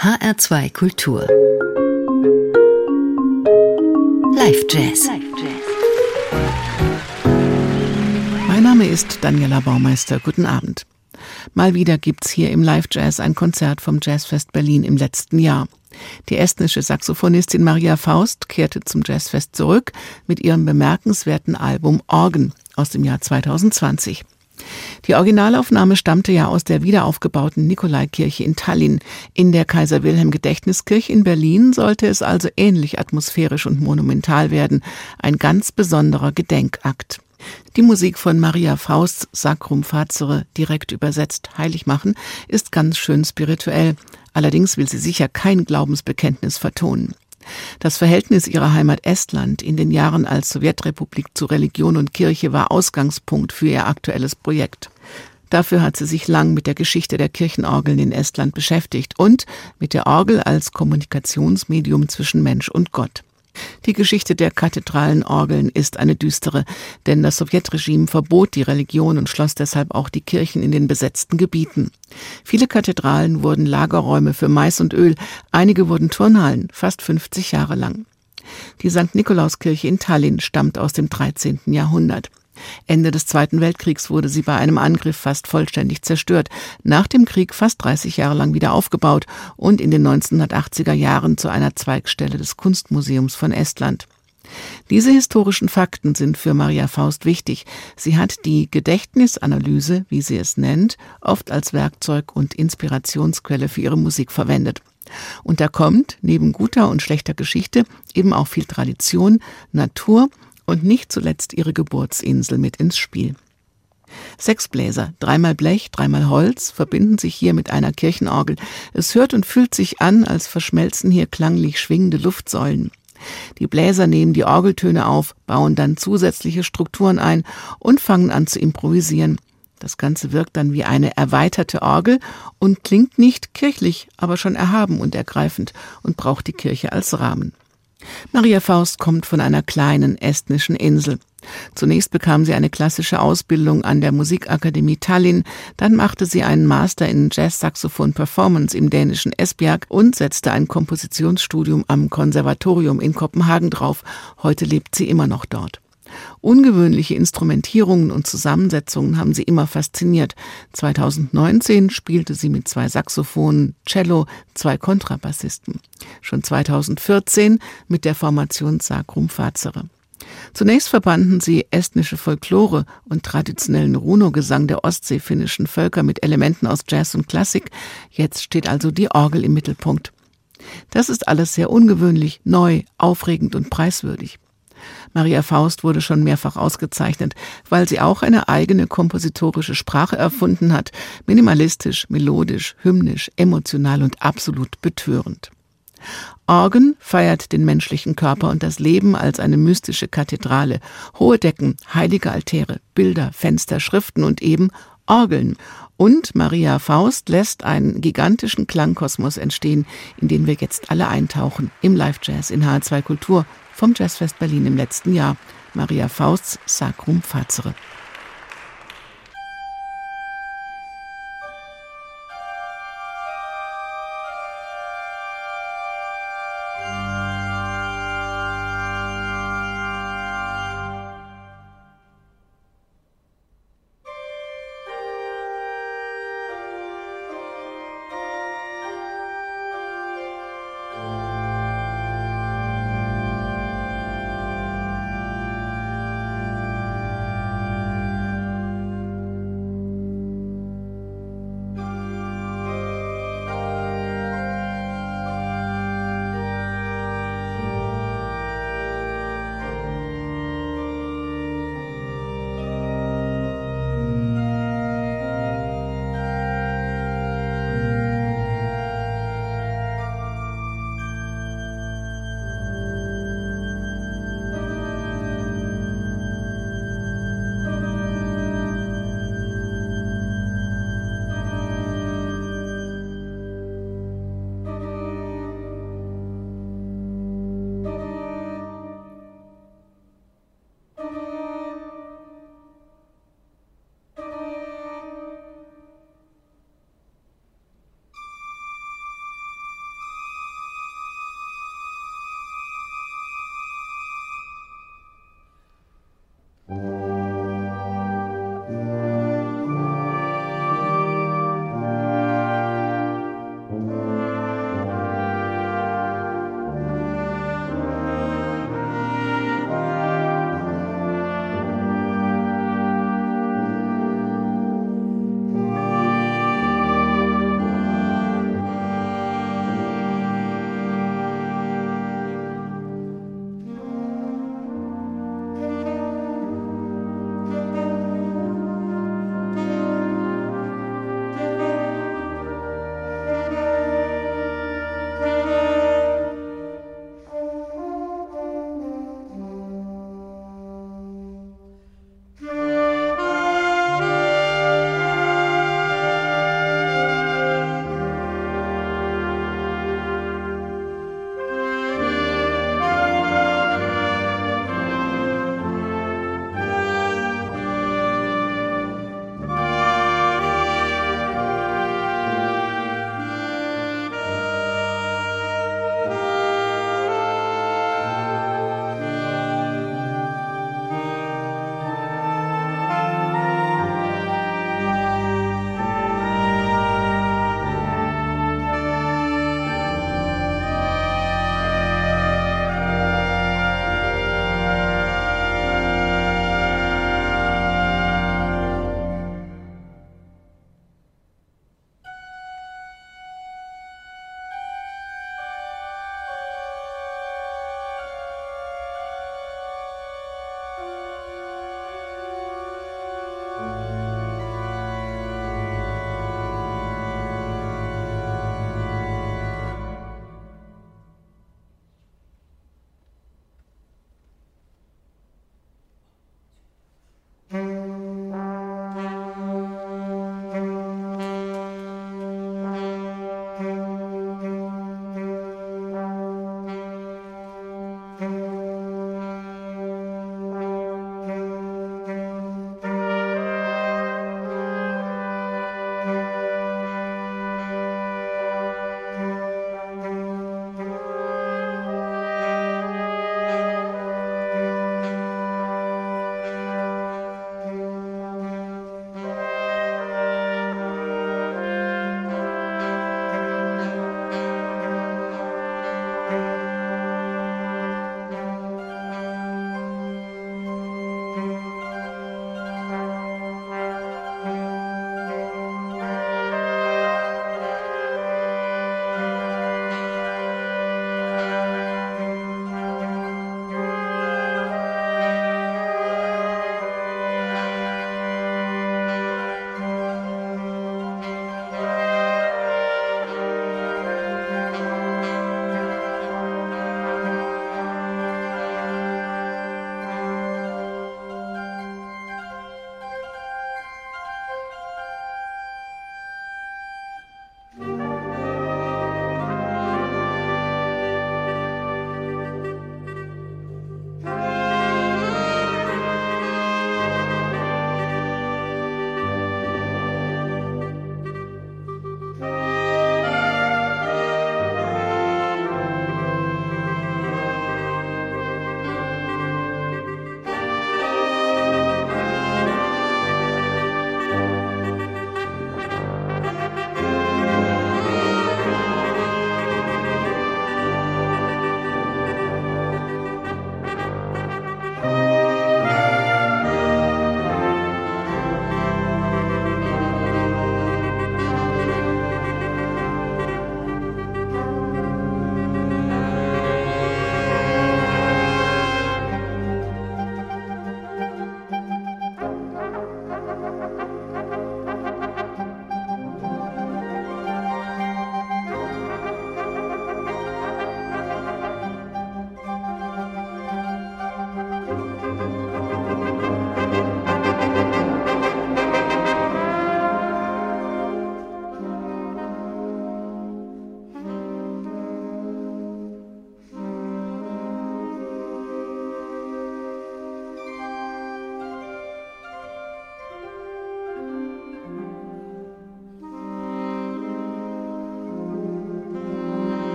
HR2 Kultur. Live Jazz. Mein Name ist Daniela Baumeister. Guten Abend. Mal wieder gibt's hier im Live Jazz ein Konzert vom Jazzfest Berlin im letzten Jahr. Die estnische Saxophonistin Maria Faust kehrte zum Jazzfest zurück mit ihrem bemerkenswerten Album Orgen aus dem Jahr 2020. Die Originalaufnahme stammte ja aus der wiederaufgebauten Nikolaikirche in Tallinn. In der Kaiser Wilhelm Gedächtniskirche in Berlin sollte es also ähnlich atmosphärisch und monumental werden. Ein ganz besonderer Gedenkakt. Die Musik von Maria Fausts Sacrum Fazere, direkt übersetzt heilig machen, ist ganz schön spirituell. Allerdings will sie sicher kein Glaubensbekenntnis vertonen. Das Verhältnis ihrer Heimat Estland in den Jahren als Sowjetrepublik zu Religion und Kirche war Ausgangspunkt für ihr aktuelles Projekt. Dafür hat sie sich lang mit der Geschichte der Kirchenorgeln in Estland beschäftigt und mit der Orgel als Kommunikationsmedium zwischen Mensch und Gott. Die Geschichte der Kathedralenorgeln ist eine düstere, denn das Sowjetregime verbot die Religion und schloss deshalb auch die Kirchen in den besetzten Gebieten. Viele Kathedralen wurden Lagerräume für Mais und Öl, einige wurden Turnhallen, fast 50 Jahre lang. Die St. Nikolauskirche in Tallinn stammt aus dem 13. Jahrhundert. Ende des Zweiten Weltkriegs wurde sie bei einem Angriff fast vollständig zerstört, nach dem Krieg fast 30 Jahre lang wieder aufgebaut und in den 1980er Jahren zu einer Zweigstelle des Kunstmuseums von Estland. Diese historischen Fakten sind für Maria Faust wichtig. Sie hat die Gedächtnisanalyse, wie sie es nennt, oft als Werkzeug und Inspirationsquelle für ihre Musik verwendet. Und da kommt, neben guter und schlechter Geschichte, eben auch viel Tradition, Natur und nicht zuletzt ihre Geburtsinsel mit ins Spiel. Sechs Bläser, dreimal Blech, dreimal Holz, verbinden sich hier mit einer Kirchenorgel. Es hört und fühlt sich an, als verschmelzen hier klanglich schwingende Luftsäulen. Die Bläser nehmen die Orgeltöne auf, bauen dann zusätzliche Strukturen ein und fangen an zu improvisieren. Das Ganze wirkt dann wie eine erweiterte Orgel und klingt nicht kirchlich, aber schon erhaben und ergreifend und braucht die Kirche als Rahmen. Maria Faust kommt von einer kleinen estnischen Insel. Zunächst bekam sie eine klassische Ausbildung an der Musikakademie Tallinn, dann machte sie einen Master in Jazz-Saxophon Performance im dänischen Esbjerg und setzte ein Kompositionsstudium am Konservatorium in Kopenhagen drauf. Heute lebt sie immer noch dort. Ungewöhnliche Instrumentierungen und Zusammensetzungen haben sie immer fasziniert. 2019 spielte sie mit zwei Saxophonen, Cello, zwei Kontrabassisten. Schon 2014 mit der Formation Sacrum Fazere. Zunächst verbanden sie estnische Folklore und traditionellen Runo-Gesang der ostseefinnischen Völker mit Elementen aus Jazz und Klassik. Jetzt steht also die Orgel im Mittelpunkt. Das ist alles sehr ungewöhnlich, neu, aufregend und preiswürdig. Maria Faust wurde schon mehrfach ausgezeichnet, weil sie auch eine eigene kompositorische Sprache erfunden hat, minimalistisch, melodisch, hymnisch, emotional und absolut betörend. Orgen feiert den menschlichen Körper und das Leben als eine mystische Kathedrale. Hohe Decken, heilige Altäre, Bilder, Fenster, Schriften und eben Orgeln. Und Maria Faust lässt einen gigantischen Klangkosmos entstehen, in den wir jetzt alle eintauchen. Im Live-Jazz in H2 Kultur vom Jazzfest Berlin im letzten Jahr. Maria Fausts Sacrum Fazere.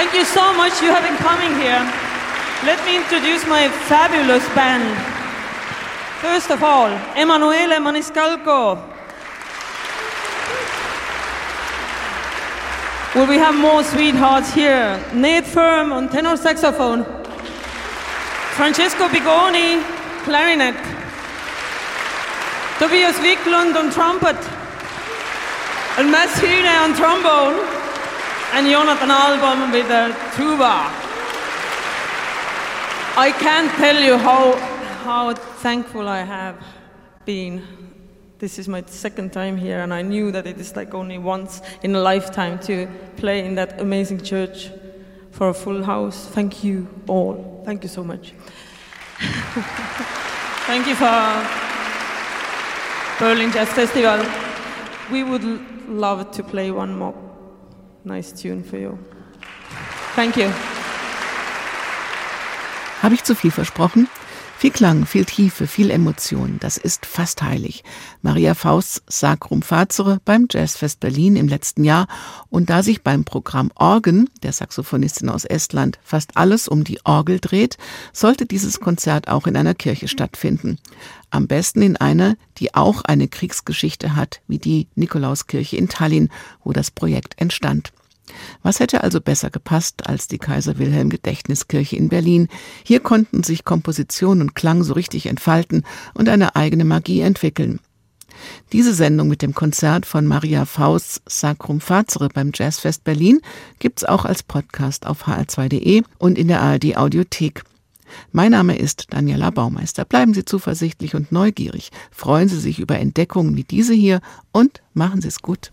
Thank you so much you have been coming here. Let me introduce my fabulous band. First of all, Emanuele Maniscalco. Will we have more sweethearts here? Nate Firm on tenor saxophone. Francesco Bigoni, clarinet. Tobias Wiklund on trumpet. And Mats on trombone and Jonathan Album with a tuba. I can't tell you how, how thankful I have been. This is my second time here, and I knew that it is like only once in a lifetime to play in that amazing church for a full house. Thank you all. Thank you so much. Thank you for Berlin Jazz Festival. We would love to play one more nice tune for you. Thank you. Habe ich zu viel versprochen? Viel Klang, viel Tiefe, viel Emotion, das ist fast heilig. Maria Fausts Sacrum Fazere beim Jazzfest Berlin im letzten Jahr und da sich beim Programm Orgen, der Saxophonistin aus Estland, fast alles um die Orgel dreht, sollte dieses Konzert auch in einer Kirche stattfinden. Am besten in einer, die auch eine Kriegsgeschichte hat, wie die Nikolauskirche in Tallinn, wo das Projekt entstand. Was hätte also besser gepasst als die Kaiser Wilhelm Gedächtniskirche in Berlin? Hier konnten sich Komposition und Klang so richtig entfalten und eine eigene Magie entwickeln. Diese Sendung mit dem Konzert von Maria Fausts Sacrum Fazere beim Jazzfest Berlin gibt's auch als Podcast auf hr2.de und in der ARD Audiothek. Mein Name ist Daniela Baumeister. Bleiben Sie zuversichtlich und neugierig. Freuen Sie sich über Entdeckungen wie diese hier und machen Sie es gut.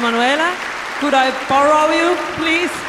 Emanuela, could I borrow you, please?